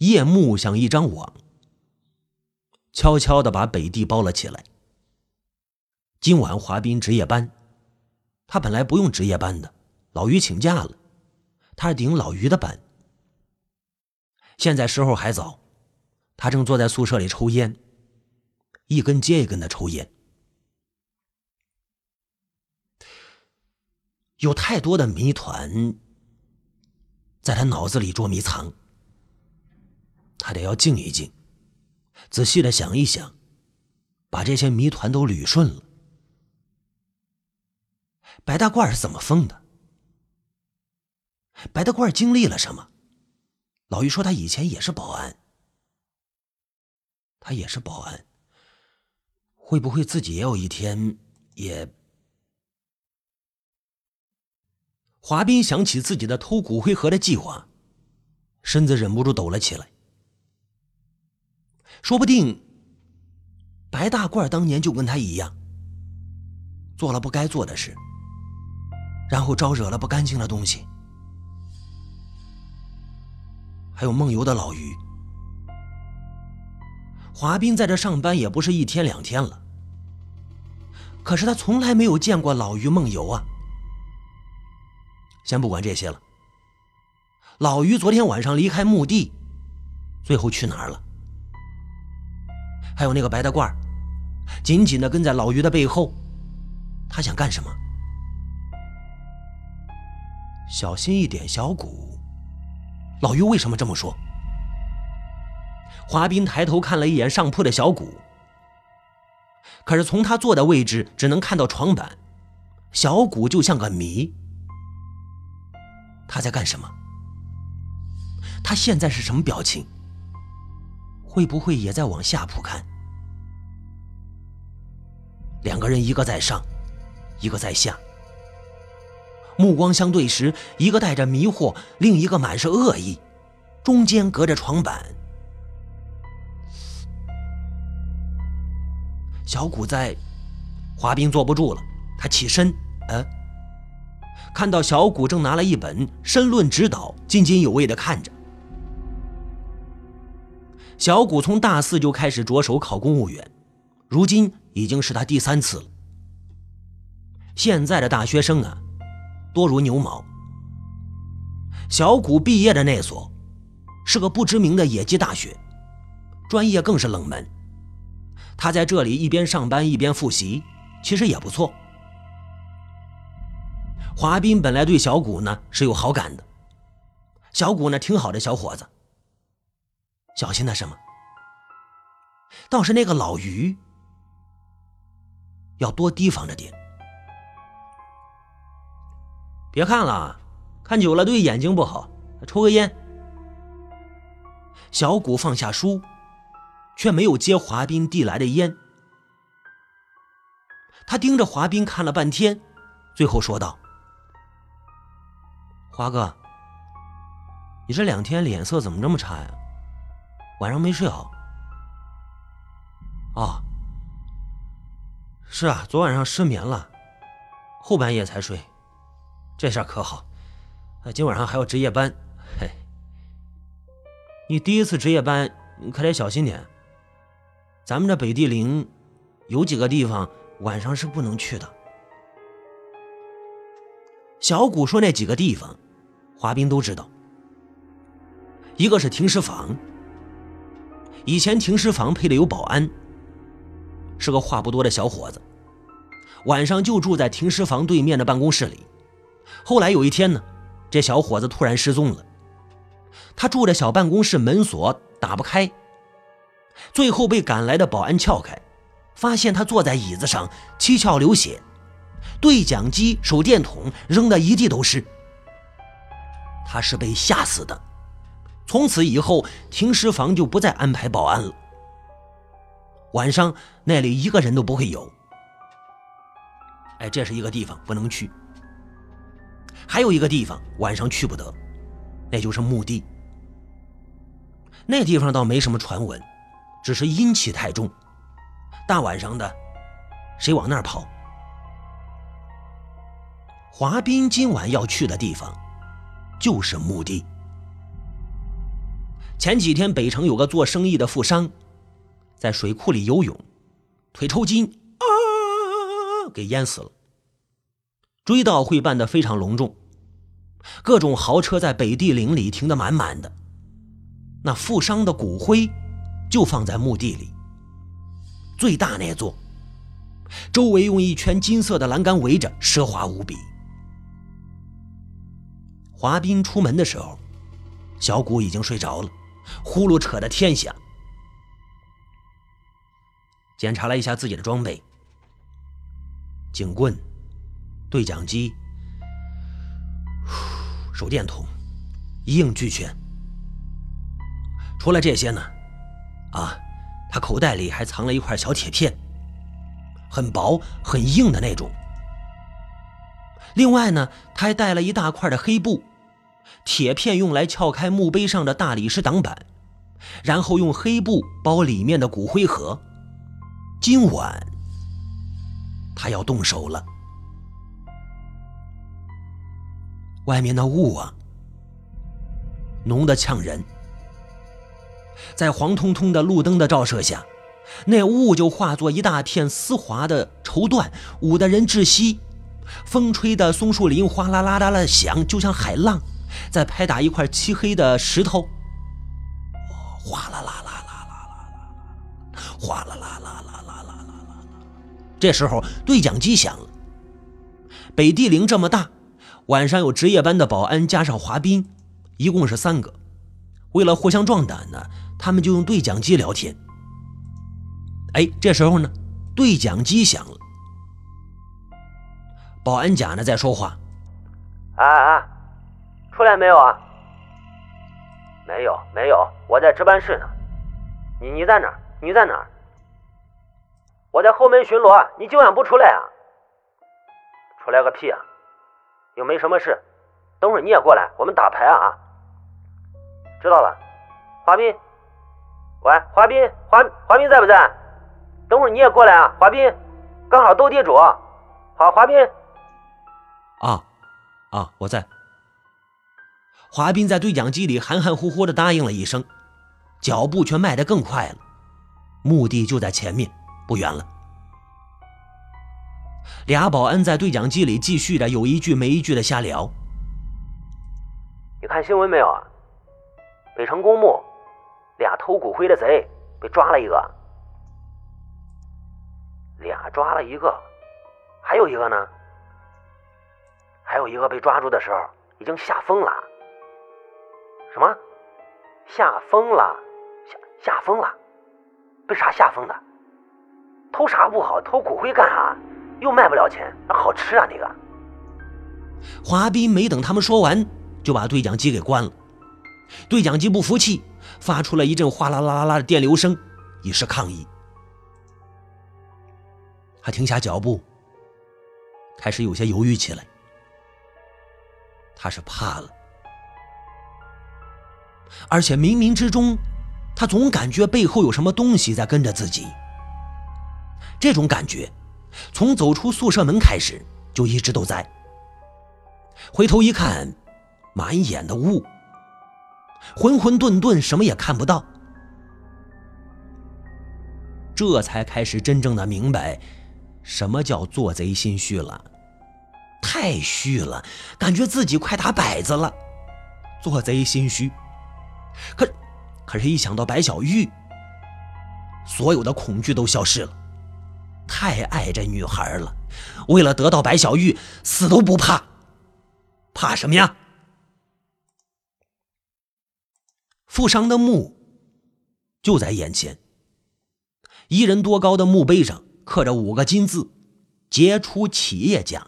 夜幕像一张网，悄悄的把北地包了起来。今晚滑冰值夜班，他本来不用值夜班的，老于请假了，他是顶老于的班。现在时候还早，他正坐在宿舍里抽烟，一根接一根的抽烟。有太多的谜团在他脑子里捉迷藏，他得要静一静，仔细的想一想，把这些谜团都捋顺了。白大褂是怎么疯的？白大褂经历了什么？老于说他以前也是保安，他也是保安，会不会自己也有一天也？华斌想起自己的偷骨灰盒的计划，身子忍不住抖了起来。说不定白大褂当年就跟他一样，做了不该做的事。然后招惹了不干净的东西，还有梦游的老于。华斌在这上班也不是一天两天了，可是他从来没有见过老于梦游啊。先不管这些了，老于昨天晚上离开墓地，最后去哪儿了？还有那个白大褂，紧紧的跟在老于的背后，他想干什么？小心一点，小谷。老于为什么这么说？华斌抬头看了一眼上铺的小谷，可是从他坐的位置只能看到床板，小谷就像个谜。他在干什么？他现在是什么表情？会不会也在往下铺看？两个人，一个在上，一个在下。目光相对时，一个带着迷惑，另一个满是恶意，中间隔着床板。小谷在，滑冰坐不住了，他起身，呃，看到小谷正拿了一本《申论指导》，津津有味的看着。小谷从大四就开始着手考公务员，如今已经是他第三次了。现在的大学生啊。多如牛毛。小谷毕业的那所，是个不知名的野鸡大学，专业更是冷门。他在这里一边上班一边复习，其实也不错。华斌本来对小谷呢是有好感的，小谷呢挺好的小伙子。小心的什么？倒是那个老于，要多提防着点。别看了，看久了对眼睛不好。抽个烟。小谷放下书，却没有接华斌递来的烟。他盯着华斌看了半天，最后说道：“华哥，你这两天脸色怎么这么差呀？晚上没睡好？”“啊，是啊，昨晚上失眠了，后半夜才睡。”这事可好，今晚上还要值夜班。嘿，你第一次值夜班，你可得小心点。咱们这北地陵有几个地方晚上是不能去的。小谷说那几个地方，华斌都知道。一个是停尸房，以前停尸房配的有保安，是个话不多的小伙子，晚上就住在停尸房对面的办公室里。后来有一天呢，这小伙子突然失踪了。他住的小办公室门锁打不开，最后被赶来的保安撬开，发现他坐在椅子上，七窍流血，对讲机、手电筒扔得一地都是。他是被吓死的。从此以后，停尸房就不再安排保安了。晚上那里一个人都不会有。哎，这是一个地方不能去。还有一个地方晚上去不得，那就是墓地。那地方倒没什么传闻，只是阴气太重，大晚上的，谁往那儿跑？华斌今晚要去的地方，就是墓地。前几天北城有个做生意的富商，在水库里游泳，腿抽筋，啊，给淹死了。追悼会办得非常隆重，各种豪车在北地陵里停得满满的。那富商的骨灰就放在墓地里，最大那座，周围用一圈金色的栏杆围着，奢华无比。华斌出门的时候，小谷已经睡着了。呼噜扯的天响。检查了一下自己的装备：警棍、对讲机、手电筒，一应俱全。除了这些呢，啊，他口袋里还藏了一块小铁片，很薄、很硬的那种。另外呢，他还带了一大块的黑布。铁片用来撬开墓碑上的大理石挡板，然后用黑布包里面的骨灰盒。今晚他要动手了。外面的雾啊，浓得呛人，在黄彤彤的路灯的照射下，那雾就化作一大片丝滑的绸缎，捂得人窒息。风吹的松树林哗啦啦啦啦响，就像海浪。在拍打一块漆黑的石头，哗啦啦啦啦啦啦啦，哗啦啦啦啦啦啦啦啦。这时候对讲机响了。北地陵这么大，晚上有值夜班的保安加上华斌，一共是三个。为了互相壮胆呢，他们就用对讲机聊天。哎，这时候呢，对讲机响了，保安甲呢在说话。啊啊！出来没有啊？没有，没有，我在值班室呢。你你在哪？你在哪？我在后门巡逻，你今晚不出来啊？出来个屁啊！又没什么事，等会儿你也过来，我们打牌啊！知道了，华斌，喂，华斌，华华斌在不在？等会儿你也过来啊，华斌，刚好斗地主。好，华斌。啊啊，我在。华斌在对讲机里含含糊糊的答应了一声，脚步却迈得更快了。墓地就在前面，不远了。俩保安在对讲机里继续着有一句没一句的瞎聊。你看新闻没有啊？北城公墓，俩偷骨灰的贼被抓了一个，俩抓了一个，还有一个呢？还有一个被抓住的时候已经吓疯了。什么？吓疯了？吓吓疯了？被啥吓疯的？偷啥不好？偷骨灰干啥？又卖不了钱，好吃啊那个。华斌没等他们说完，就把对讲机给关了。对讲机不服气，发出了一阵哗啦啦啦啦的电流声，以示抗议。他停下脚步，开始有些犹豫起来。他是怕了。而且冥冥之中，他总感觉背后有什么东西在跟着自己。这种感觉，从走出宿舍门开始就一直都在。回头一看，满眼的雾，混混沌沌，什么也看不到。这才开始真正的明白，什么叫做贼心虚了。太虚了，感觉自己快打摆子了。做贼心虚。可，可是，一想到白小玉，所有的恐惧都消失了。太爱这女孩了，为了得到白小玉，死都不怕。怕什么呀？富商的墓就在眼前，一人多高的墓碑上刻着五个金字：“杰出企业家”。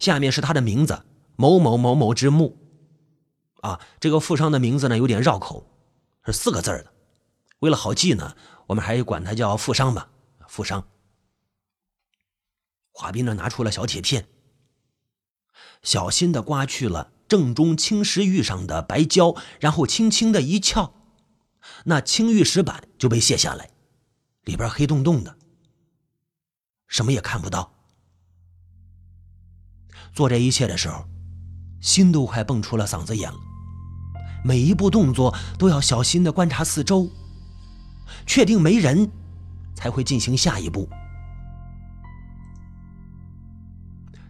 下面是他的名字：某某某某之墓。啊，这个富商的名字呢有点绕口，是四个字的。为了好记呢，我们还是管他叫富商吧。富商。华斌呢拿出了小铁片，小心的刮去了正中青石玉上的白胶，然后轻轻的一撬，那青玉石板就被卸下来，里边黑洞洞的，什么也看不到。做这一切的时候，心都快蹦出了嗓子眼了。每一步动作都要小心的观察四周，确定没人，才会进行下一步。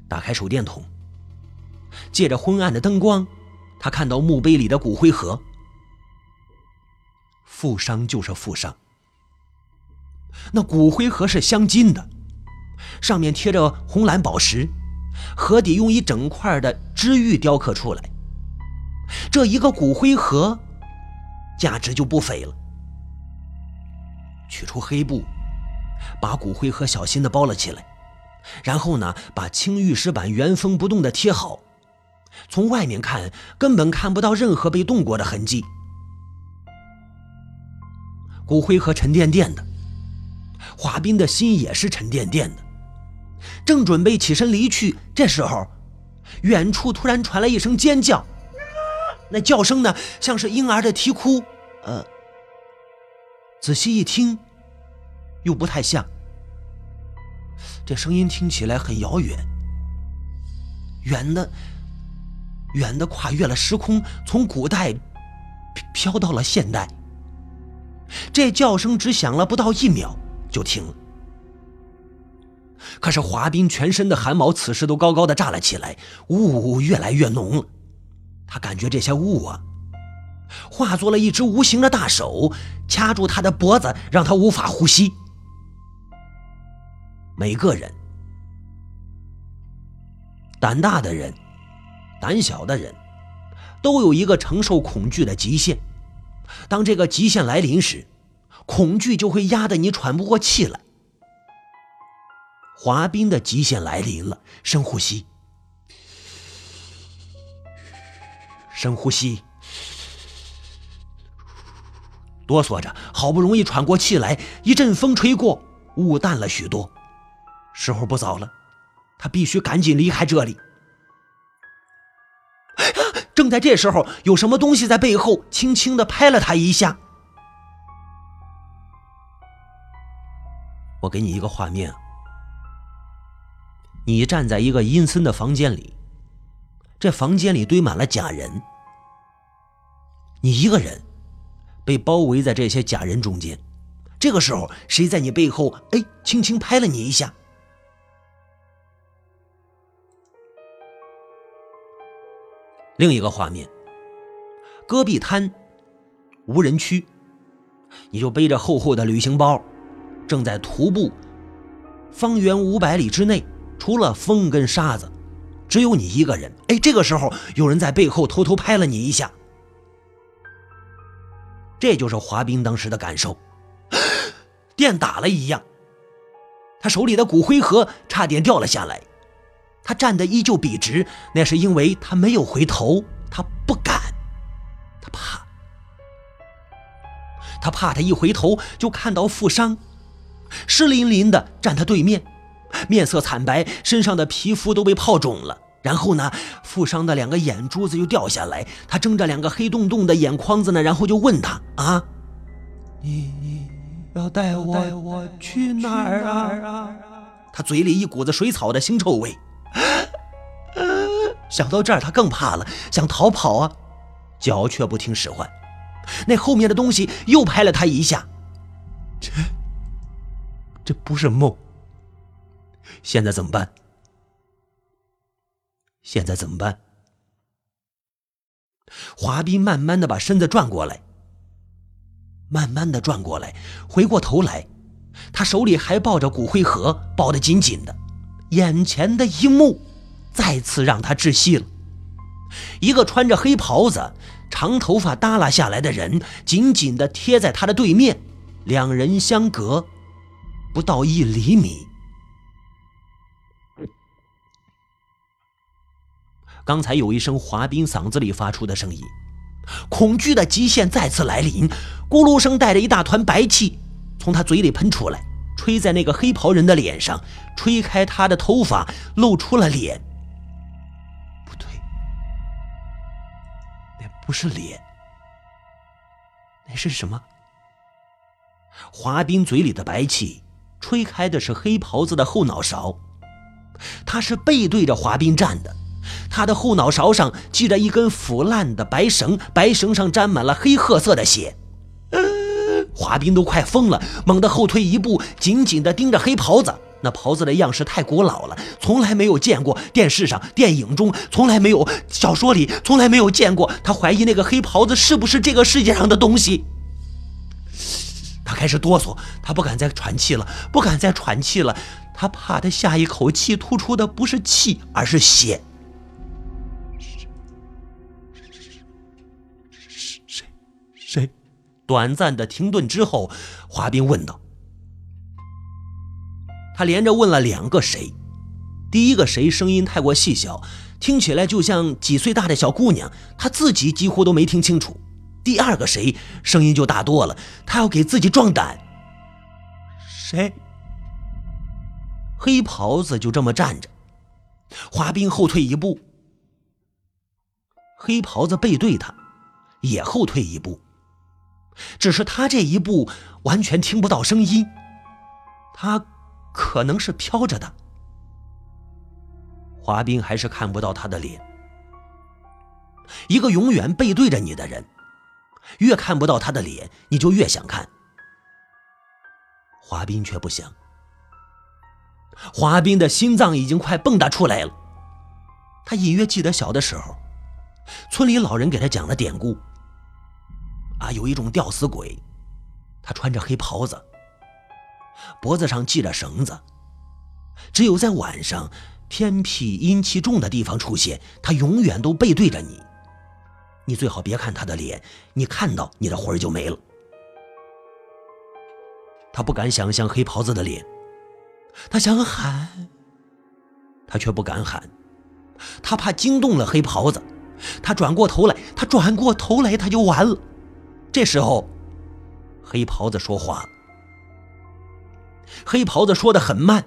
打开手电筒，借着昏暗的灯光，他看到墓碑里的骨灰盒。负伤就是负伤，那骨灰盒是镶金的，上面贴着红蓝宝石，盒底用一整块的知玉雕刻出来。这一个骨灰盒，价值就不菲了。取出黑布，把骨灰盒小心的包了起来，然后呢，把青玉石板原封不动的贴好。从外面看，根本看不到任何被动过的痕迹。骨灰盒沉甸甸的，华斌的心也是沉甸甸的。正准备起身离去，这时候，远处突然传来一声尖叫，那叫声呢，像是婴儿的啼哭。呃，仔细一听，又不太像。这声音听起来很遥远，远的，远的跨越了时空，从古代飘到了现代。这叫声只响了不到一秒，就停了。可是华斌全身的汗毛此时都高高的炸了起来，雾越来越浓了。他感觉这些雾啊，化作了一只无形的大手，掐住他的脖子，让他无法呼吸。每个人，胆大的人，胆小的人，都有一个承受恐惧的极限。当这个极限来临时，恐惧就会压得你喘不过气来。滑冰的极限来临了，深呼吸，深呼吸，哆嗦着，好不容易喘过气来，一阵风吹过，雾淡了许多。时候不早了，他必须赶紧离开这里。正在这时候，有什么东西在背后轻轻的拍了他一下。我给你一个画面，你站在一个阴森的房间里，这房间里堆满了假人，你一个人被包围在这些假人中间。这个时候，谁在你背后哎，轻轻拍了你一下？另一个画面，戈壁滩，无人区，你就背着厚厚的旅行包，正在徒步，方圆五百里之内，除了风跟沙子，只有你一个人。哎，这个时候有人在背后偷偷拍了你一下，这就是滑冰当时的感受，电打了一样，他手里的骨灰盒差点掉了下来。他站得依旧笔直，那是因为他没有回头，他不敢，他怕，他怕他一回头就看到富商，湿淋淋的站他对面，面色惨白，身上的皮肤都被泡肿了。然后呢，富商的两个眼珠子又掉下来，他睁着两个黑洞洞的眼眶子呢，然后就问他啊，你要带我去哪儿啊？他嘴里一股子水草的腥臭味。想到这儿，他更怕了，想逃跑啊，脚却不听使唤。那后面的东西又拍了他一下。这，这不是梦。现在怎么办？现在怎么办？华斌慢慢的把身子转过来，慢慢的转过来，回过头来，他手里还抱着骨灰盒，抱得紧紧的。眼前的一幕。再次让他窒息了。一个穿着黑袍子、长头发耷拉下来的人，紧紧的贴在他的对面，两人相隔不到一厘米。刚才有一声滑冰嗓子里发出的声音，恐惧的极限再次来临，咕噜声带着一大团白气从他嘴里喷出来，吹在那个黑袍人的脸上，吹开他的头发，露出了脸。不对，那不是脸，那是什么？滑冰嘴里的白气吹开的是黑袍子的后脑勺，他是背对着滑冰站的，他的后脑勺上系着一根腐烂的白绳，白绳上沾满了黑褐色的血。华斌都快疯了，猛地后退一步，紧紧地盯着黑袍子。那袍子的样式太古老了，从来没有见过。电视上、电影中从来没有，小说里从来没有见过。他怀疑那个黑袍子是不是这个世界上的东西。他开始哆嗦，他不敢再喘气了，不敢再喘气了。他怕他下一口气吐出的不是气，而是血。短暂的停顿之后，华斌问道：“他连着问了两个谁？第一个谁声音太过细小，听起来就像几岁大的小姑娘，他自己几乎都没听清楚。第二个谁声音就大多了，他要给自己壮胆。谁？黑袍子就这么站着，华斌后退一步，黑袍子背对他，也后退一步。”只是他这一步完全听不到声音，他可能是飘着的。华斌还是看不到他的脸。一个永远背对着你的人，越看不到他的脸，你就越想看。华斌却不想。华斌的心脏已经快蹦跶出来了。他隐约记得小的时候，村里老人给他讲了典故。啊，有一种吊死鬼，他穿着黑袍子，脖子上系着绳子，只有在晚上偏僻阴气重的地方出现。他永远都背对着你，你最好别看他的脸，你看到你的魂就没了。他不敢想象黑袍子的脸，他想喊，他却不敢喊，他怕惊动了黑袍子。他转过头来，他转过头来，他就完了。这时候，黑袍子说话。黑袍子说的很慢，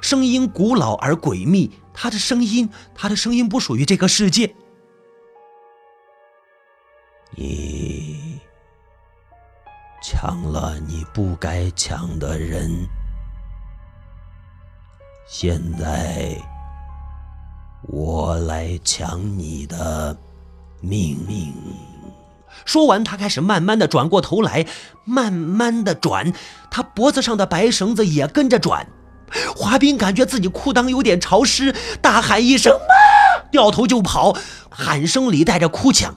声音古老而诡秘。他的声音，他的声音不属于这个世界。你抢了你不该抢的人，现在我来抢你的命命。说完，他开始慢慢的转过头来，慢慢的转，他脖子上的白绳子也跟着转。华斌感觉自己裤裆有点潮湿，大喊一声“妈”，掉头就跑，喊声里带着哭腔。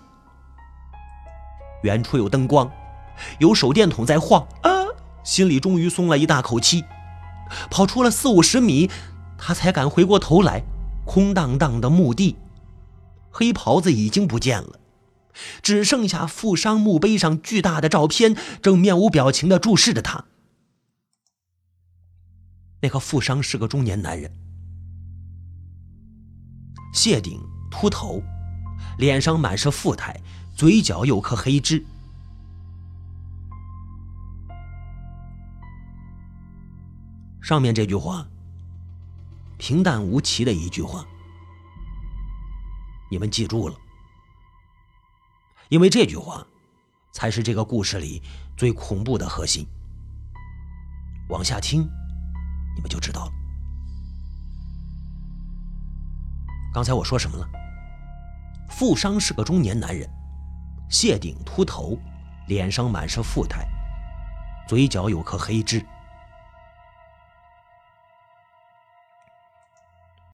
远处有灯光，有手电筒在晃，啊，心里终于松了一大口气。跑出了四五十米，他才敢回过头来，空荡荡的墓地，黑袍子已经不见了。只剩下富商墓碑上巨大的照片，正面无表情的注视着他。那个富商是个中年男人，谢顶秃头，脸上满是富态，嘴角有颗黑痣。上面这句话，平淡无奇的一句话，你们记住了。因为这句话，才是这个故事里最恐怖的核心。往下听，你们就知道了。刚才我说什么了？富商是个中年男人，谢顶秃头，脸上满是富态，嘴角有颗黑痣。